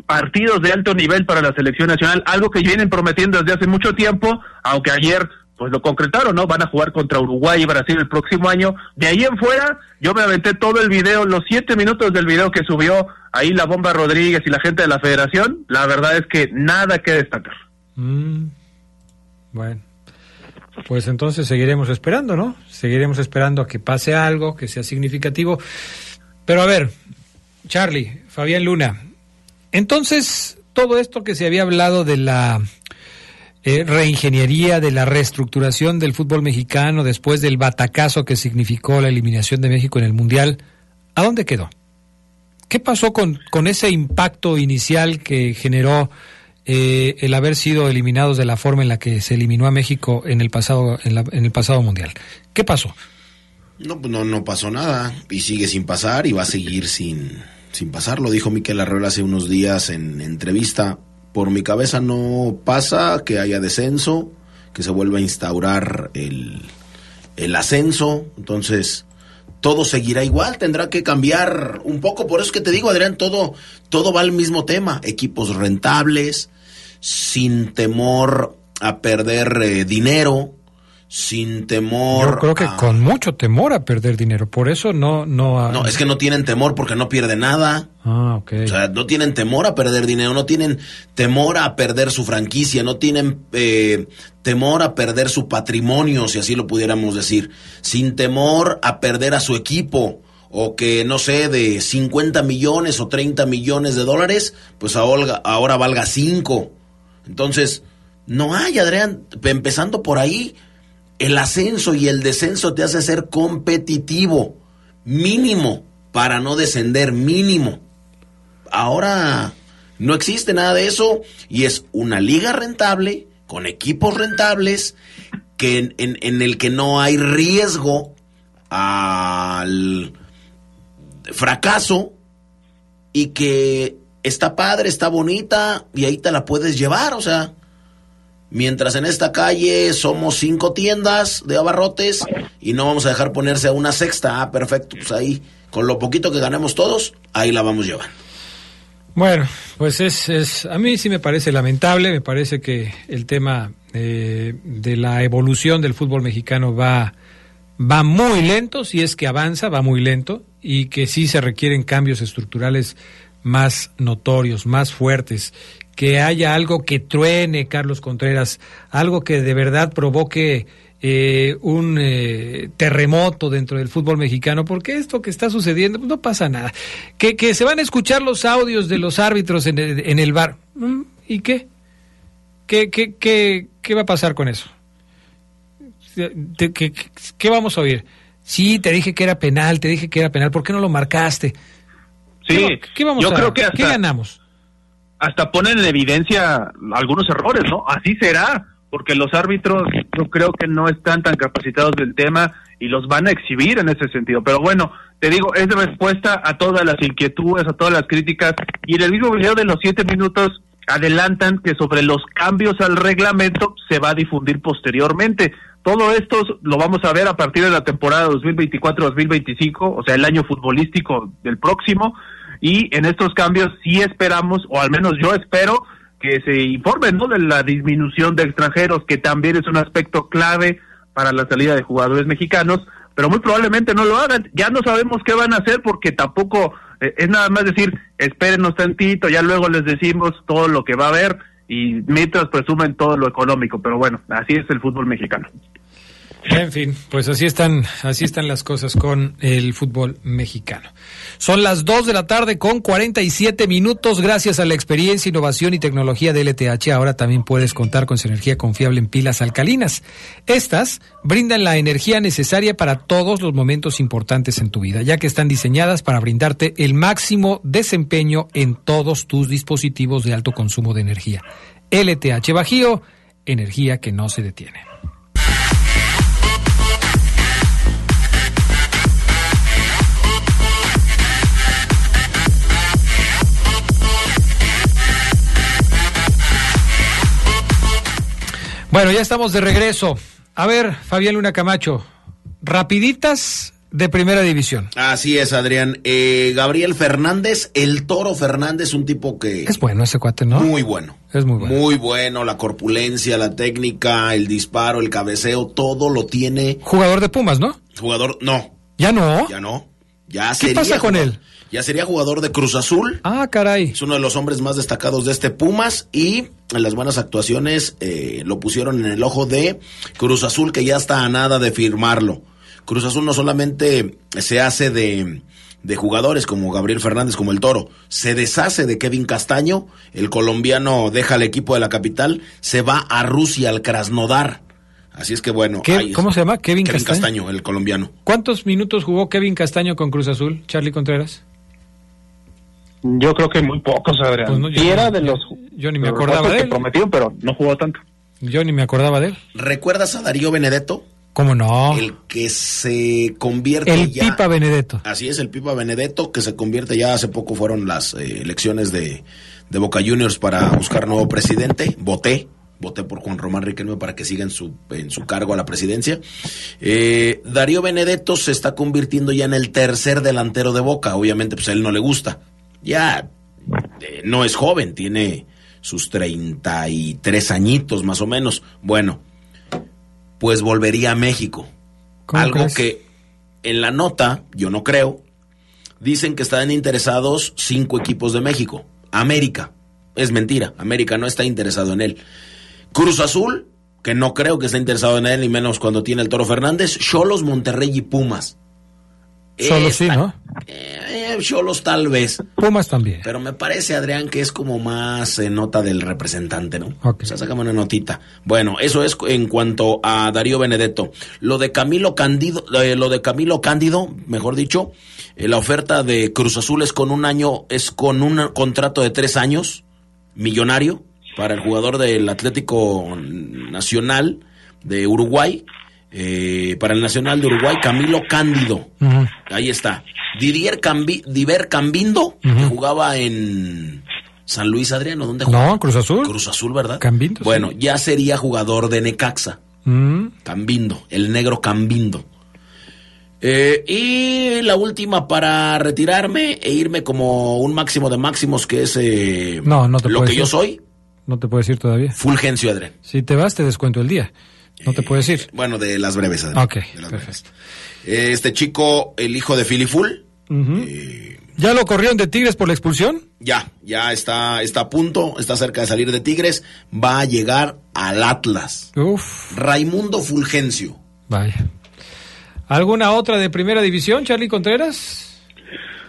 partidos de alto nivel para la selección nacional, algo que vienen prometiendo desde hace mucho tiempo, aunque ayer pues lo concretaron, ¿no? Van a jugar contra Uruguay y Brasil el próximo año. De ahí en fuera, yo me aventé todo el video, los siete minutos del video que subió ahí la Bomba Rodríguez y la gente de la federación. La verdad es que nada que destacar. Mm, bueno, pues entonces seguiremos esperando, ¿no? Seguiremos esperando a que pase algo, que sea significativo. Pero a ver, Charlie, Fabián Luna, entonces todo esto que se había hablado de la eh, reingeniería, de la reestructuración del fútbol mexicano después del batacazo que significó la eliminación de México en el Mundial, ¿a dónde quedó? ¿Qué pasó con, con ese impacto inicial que generó eh, el haber sido eliminados de la forma en la que se eliminó a México en el pasado, en, la, el pasado mundial. ¿Qué pasó? No, pues no, no pasó nada y sigue sin pasar y va a seguir sin, sin pasar. Lo dijo Miquel Arreola hace unos días en entrevista. Por mi cabeza no pasa que haya descenso, que se vuelva a instaurar el, el ascenso. Entonces, todo seguirá igual, tendrá que cambiar un poco. Por eso es que te digo, Adrián, todo, todo va al mismo tema. Equipos rentables, sin temor a perder eh, dinero, sin temor. Yo creo que a- con mucho temor a perder dinero. Por eso no. No, No, es que no tienen temor porque no pierde nada. Ah, ok. O sea, no tienen temor a perder dinero, no tienen temor a perder su franquicia, no tienen eh, temor a perder su patrimonio, si así lo pudiéramos decir, sin temor a perder a su equipo o que, no sé, de 50 millones o 30 millones de dólares, pues ahora, ahora valga 5. Entonces, no hay, Adrián, empezando por ahí, el ascenso y el descenso te hace ser competitivo, mínimo, para no descender, mínimo. Ahora no existe nada de eso y es una liga rentable, con equipos rentables, que en, en- el que no hay riesgo al fracaso y que está padre, está bonita y ahí te la puedes llevar, o sea, mientras en esta calle somos cinco tiendas de abarrotes y no vamos a dejar ponerse a una sexta, ah, perfecto, pues ahí con lo poquito que ganemos todos, ahí la vamos llevando. Bueno, pues es, es, a mí sí me parece lamentable, me parece que el tema eh, de la evolución del fútbol mexicano va, va muy lento, si es que avanza, va muy lento, y que sí se requieren cambios estructurales más notorios, más fuertes, que haya algo que truene, Carlos Contreras, algo que de verdad provoque eh, un eh, terremoto dentro del fútbol mexicano, porque esto que está sucediendo pues, no pasa nada. Que, que se van a escuchar los audios de los árbitros en el, en el bar. Mm, ¿Y qué? ¿Qué, qué, qué, qué va a pasar con eso? ¿Qué, qué, qué vamos a oír? Sí, te dije que era penal, te dije que era penal, ¿por qué no lo marcaste? Sí, ¿Qué, qué vamos yo a, creo que ¿Qué hasta, ganamos? hasta ponen en evidencia algunos errores, ¿no? Así será, porque los árbitros yo creo que no están tan capacitados del tema y los van a exhibir en ese sentido. Pero bueno, te digo, es de respuesta a todas las inquietudes, a todas las críticas, y en el mismo video de los siete minutos adelantan que sobre los cambios al reglamento se va a difundir posteriormente. Todo esto lo vamos a ver a partir de la temporada 2024-2025, o sea, el año futbolístico del próximo, y en estos cambios sí esperamos, o al menos yo espero, que se informe ¿no? de la disminución de extranjeros, que también es un aspecto clave para la salida de jugadores mexicanos, pero muy probablemente no lo hagan. Ya no sabemos qué van a hacer porque tampoco eh, es nada más decir, espérenos tantito, ya luego les decimos todo lo que va a haber y mientras presumen todo lo económico, pero bueno, así es el fútbol mexicano. En fin, pues así están, así están las cosas con el fútbol mexicano. Son las 2 de la tarde con 47 minutos. Gracias a la experiencia, innovación y tecnología de LTH, ahora también puedes contar con su energía confiable en pilas alcalinas. Estas brindan la energía necesaria para todos los momentos importantes en tu vida, ya que están diseñadas para brindarte el máximo desempeño en todos tus dispositivos de alto consumo de energía. LTH Bajío, energía que no se detiene. Bueno, ya estamos de regreso. A ver, Fabián Luna Camacho, rapiditas de primera división. Así es, Adrián. Eh, Gabriel Fernández, el Toro Fernández, un tipo que... Es bueno ese cuate, ¿no? Muy bueno. Es muy bueno. Muy bueno, la corpulencia, la técnica, el disparo, el cabeceo, todo lo tiene. Jugador de Pumas, ¿no? Jugador, no, ¿Ya no? ya no. Ya ¿Qué sería pasa con jugador- él? Ya sería jugador de Cruz Azul. Ah, caray. Es uno de los hombres más destacados de este Pumas y en las buenas actuaciones eh, lo pusieron en el ojo de Cruz Azul que ya está a nada de firmarlo. Cruz Azul no solamente se hace de, de jugadores como Gabriel Fernández, como el Toro, se deshace de Kevin Castaño, el colombiano deja el equipo de la capital, se va a Rusia, al Krasnodar. Así es que bueno. ¿Qué- ahí cómo se llama? Kevin Kevin Castaño. Castaño, el colombiano. ¿Cuántos minutos jugó Kevin Castaño con Cruz Azul, Charlie Contreras? Yo creo que muy pocos, Adrián. Pues no, no- era de los. yo ni me acordaba de que él. prometió, pero no jugó tanto. Yo ni me acordaba de él. ¿Recuerdas a Darío Benedetto? ¿Cómo no? El que se convierte El ya... Pipa Benedetto. Así es, el Pipa Benedetto, que se convierte ya hace poco fueron las eh, elecciones de, de Boca Juniors para buscar nuevo presidente. Voté, voté por Juan Román Riquelme para que siga en su, en su cargo a la presidencia. Eh, Darío Benedetto se está convirtiendo ya en el tercer delantero de Boca. Obviamente, pues a él no le gusta. Ya eh, no es joven, tiene sus 33 añitos más o menos. Bueno, pues volvería a México. ¿Cómo Algo crees? que en la nota, yo no creo, dicen que están interesados cinco equipos de México. América, es mentira, América no está interesado en él. Cruz Azul, que no creo que esté interesado en él, ni menos cuando tiene el Toro Fernández. Cholos, Monterrey y Pumas. Solo sí, ¿no? Eh, Cholos tal vez. Pumas también. Pero me parece, Adrián, que es como más eh, nota del representante, ¿no? O sea, sácame una notita. Bueno, eso es en cuanto a Darío Benedetto. Lo de Camilo Cándido, eh, lo de Camilo Cándido, mejor dicho, eh, la oferta de Cruz Azul es con un año, es con un contrato de tres años, millonario, para el jugador del Atlético Nacional de Uruguay, eh, para el Nacional de Uruguay, Camilo Cándido. Ahí está. Didier Cambi, Diver Cambindo, que jugaba en San Luis Adriano, ¿dónde jugaba? No, Cruz Azul. Cruz Azul, ¿verdad? Cambindo, sí. Bueno, ya sería jugador de Necaxa. Mm. Cambindo, el negro Cambindo. Eh, y la última para retirarme e irme como un máximo de máximos, que es eh, No, no te lo que yo soy, No te puedo decir todavía. Fulgencio Adrián. Si te vas, te descuento el día. No te puedo decir. Bueno, de las breves, Adrián. Ok, De las perfecto. breves. Eh, Este chico, el hijo de Filiful, Ujú. ¿Ya lo corrieron de Tigres por la expulsión? Ya, ya está, está a punto, está cerca de salir de Tigres, va a llegar al Atlas. Uf, Raimundo Fulgencio. vaya. ¿Alguna otra de primera división, Charlie Contreras?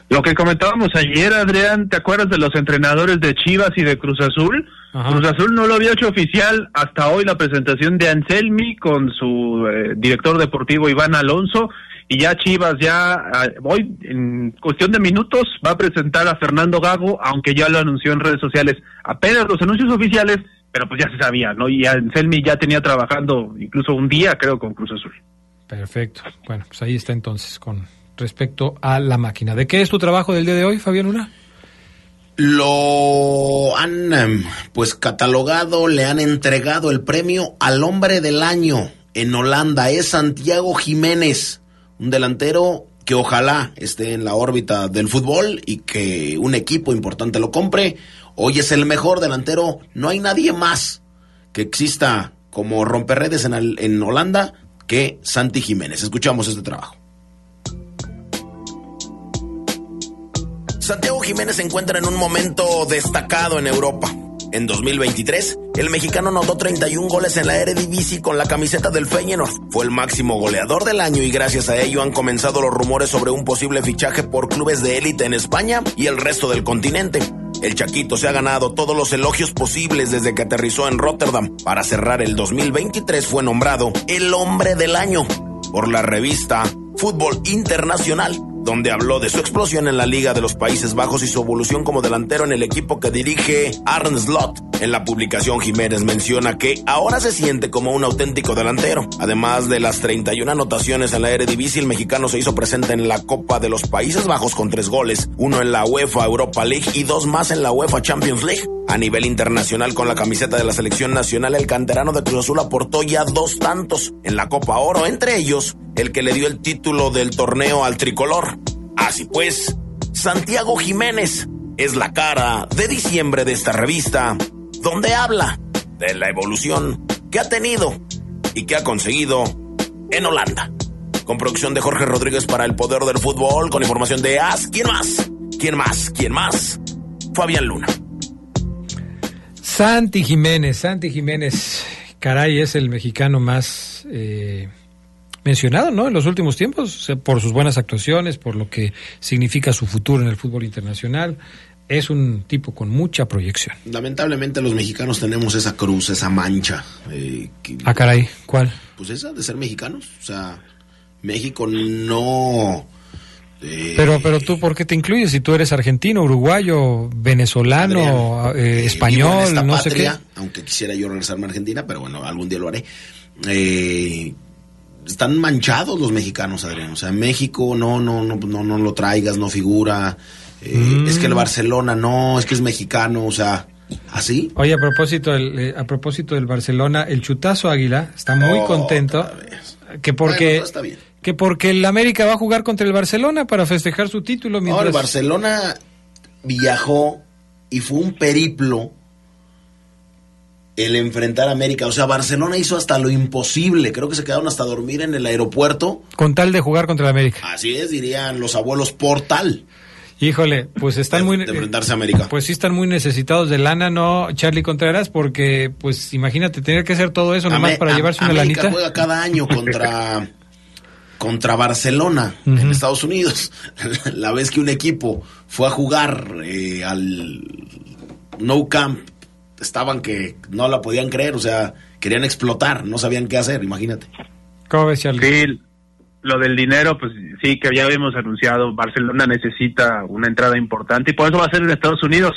Lo que comentábamos ayer, Adrián, ¿te acuerdas de los entrenadores de Chivas y de Cruz Azul? Ajá. Cruz Azul no lo había hecho oficial hasta hoy la presentación de Anselmi con su eh, director deportivo Iván Alonso y ya Chivas ya ah, hoy en cuestión de minutos va a presentar a Fernando Gago, aunque ya lo anunció en redes sociales. Apenas los anuncios oficiales, pero pues ya se sabía, ¿no? Y Anselmi ya tenía trabajando incluso un día, creo, con Cruz Azul. Perfecto. Bueno, pues ahí está entonces con respecto a la máquina. ¿De qué es tu trabajo del día de hoy, Fabián Luna? Lo han em, pues catalogado, le han entregado el premio al hombre del año en Holanda. Es Santiago Jiménez, un delantero que ojalá esté en la órbita del fútbol y que un equipo importante lo compre. Hoy es el mejor delantero, no hay nadie más que exista como romperredes en, en Holanda que Santi Jiménez. Escuchamos este trabajo. Santiago Jiménez se encuentra en un momento destacado en Europa. En 2023 El mexicano anotó 31 goles en la Eredivisie con la camiseta del Feyenoord. Fue el máximo goleador del año y gracias a ello han comenzado los rumores sobre un posible fichaje por clubes de élite en España y el resto del continente. El Chaquito se ha ganado todos los elogios posibles desde que aterrizó en Rotterdam. Para cerrar el 2023 fue nombrado el hombre del año por la revista Fútbol Internacional donde habló de su explosión en la Liga de los Países Bajos y su evolución como delantero en el equipo que dirige Arne Slot. En la publicación Jiménez menciona que ahora se siente como un auténtico delantero. Además de las 31 anotaciones en la Eredivisie, el mexicano se hizo presente en la Copa de los Países Bajos con tres goles, uno en la UEFA Europa League y dos más en la UEFA Champions League. A nivel internacional, con la camiseta de la selección nacional, el canterano de Cruz Azul aportó ya dos tantos en la Copa Oro, entre ellos el que le dio el título del torneo al tricolor. Así pues, Santiago Jiménez es la cara de diciembre de esta revista, donde habla de la evolución que ha tenido y que ha conseguido en Holanda. Con producción de Jorge Rodríguez para el Poder del Fútbol, con información de As. ¿Quién más? ¿Quién más? ¿Quién más? Fabián Luna. Santi Jiménez, Santi Jiménez, caray, es el mexicano más eh, mencionado, ¿no? En los últimos tiempos, por sus buenas actuaciones, por lo que significa su futuro en el fútbol internacional. Es un tipo con mucha proyección. Lamentablemente los mexicanos tenemos esa cruz, esa mancha. Eh, ah, caray, ¿cuál? Pues esa de ser mexicanos. O sea, México no pero, pero tú, ¿por qué te incluyes? Si tú eres argentino, uruguayo, venezolano, eh, eh, español, no sé qué. Aunque quisiera yo regresarme a Argentina, pero bueno, algún día lo haré. Eh, están manchados los mexicanos, Adrián. O sea, México no, no, no, no, no lo traigas, no figura. Mm. Es que el Barcelona no, es que es mexicano, o sea, así. Oye, a propósito, del, a propósito del Barcelona, el chutazo Águila está muy contento. Que porque. está bien que porque el América va a jugar contra el Barcelona para festejar su título. Mientras... No, el Barcelona viajó y fue un periplo el enfrentar a América. O sea, Barcelona hizo hasta lo imposible. Creo que se quedaron hasta dormir en el aeropuerto. Con tal de jugar contra el América. Así es, dirían los abuelos Portal. Híjole, pues están muy de enfrentarse a América. Pues sí están muy necesitados de lana, ¿no, Charlie Contreras? Porque, pues imagínate tener que hacer todo eso nomás para llevarse una América juega cada año contra contra Barcelona en Estados Unidos. La vez que un equipo fue a jugar eh, al No Camp, estaban que no la podían creer, o sea, querían explotar, no sabían qué hacer, imagínate. ¿Cómo ves, Sí, lo del dinero, pues sí, que ya habíamos anunciado, Barcelona necesita una entrada importante y por eso va a ser en Estados Unidos.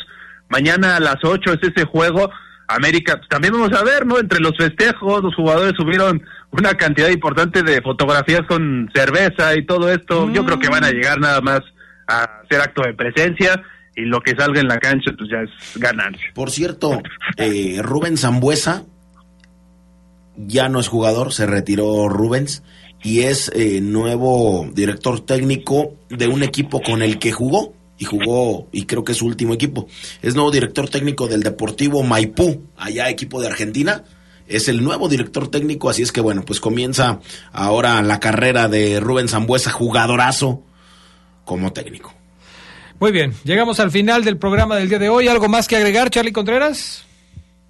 Mañana a las 8 es ese juego. América, pues, también vamos a ver, ¿no? Entre los festejos, los jugadores subieron una cantidad importante de fotografías con cerveza y todo esto. Yo creo que van a llegar nada más a hacer acto de presencia y lo que salga en la cancha pues ya es ganancia. Por cierto, eh, Rubén Zambuesa ya no es jugador, se retiró Rubens y es eh, nuevo director técnico de un equipo con el que jugó y jugó y creo que es su último equipo. Es nuevo director técnico del Deportivo Maipú, allá equipo de Argentina es el nuevo director técnico, así es que bueno, pues comienza ahora la carrera de Rubén Zambuesa, jugadorazo como técnico. Muy bien, llegamos al final del programa del día de hoy. ¿Algo más que agregar, Charlie Contreras?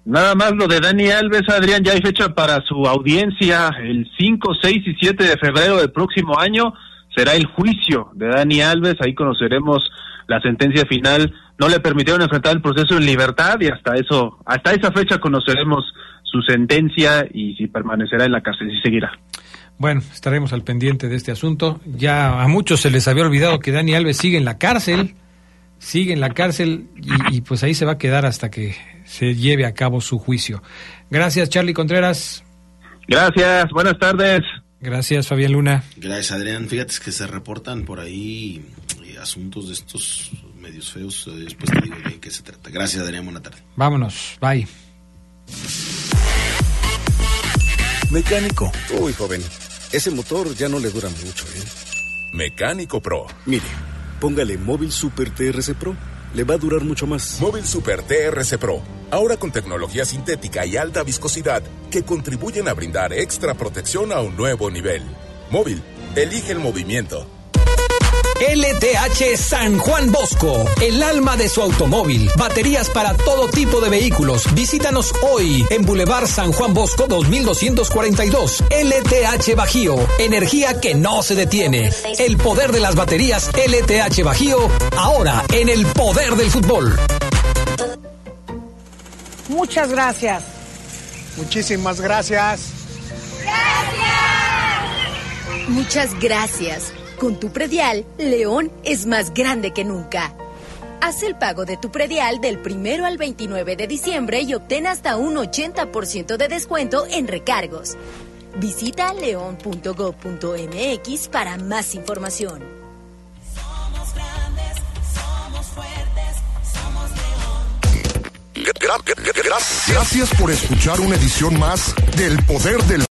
Nada más lo de Dani Alves, Adrián, ya hay fecha para su audiencia el 5, 6 y 7 de febrero del próximo año. Será el juicio de Dani Alves, ahí conoceremos la sentencia final. No le permitieron enfrentar el proceso en libertad y hasta eso, hasta esa fecha conoceremos su sentencia y si permanecerá en la cárcel, si seguirá. Bueno, estaremos al pendiente de este asunto. Ya a muchos se les había olvidado que Dani Alves sigue en la cárcel, sigue en la cárcel y, pues ahí se va a quedar hasta que se lleve a cabo su juicio. Gracias, Charlie Contreras. Gracias, buenas tardes. Gracias, Fabián Luna. Gracias, Adrián. Fíjate que se reportan por ahí eh, asuntos de estos medios feos. Eh, después te digo de qué se trata. Gracias, Adrián. Buena tarde. Vámonos. Bye. Mecánico. Uy, joven, ese motor ya no le dura mucho, ¿eh? Mecánico Pro. Mire, póngale Móvil Super TRC Pro. Le va a durar mucho más. Móvil Super TRC Pro. Ahora con tecnología sintética y alta viscosidad que contribuyen a brindar extra protección a un nuevo nivel. Móvil, elige el movimiento. LTH San Juan Bosco, el alma de su automóvil. Baterías para todo tipo de vehículos. Visítanos hoy en Boulevard San Juan Bosco 2242. LTH Bajío, energía que no se detiene. El poder de las baterías LTH Bajío, ahora en el poder del fútbol. Muchas gracias. Muchísimas gracias. Muchas gracias. Con tu predial, León es más grande que nunca. Haz el pago de tu predial del primero al 29 de diciembre y obtén hasta un 80% de descuento en recargos. Visita león.gov.mx para más información. Somos grandes, somos fuertes, somos León. Gracias por escuchar una edición más del Poder del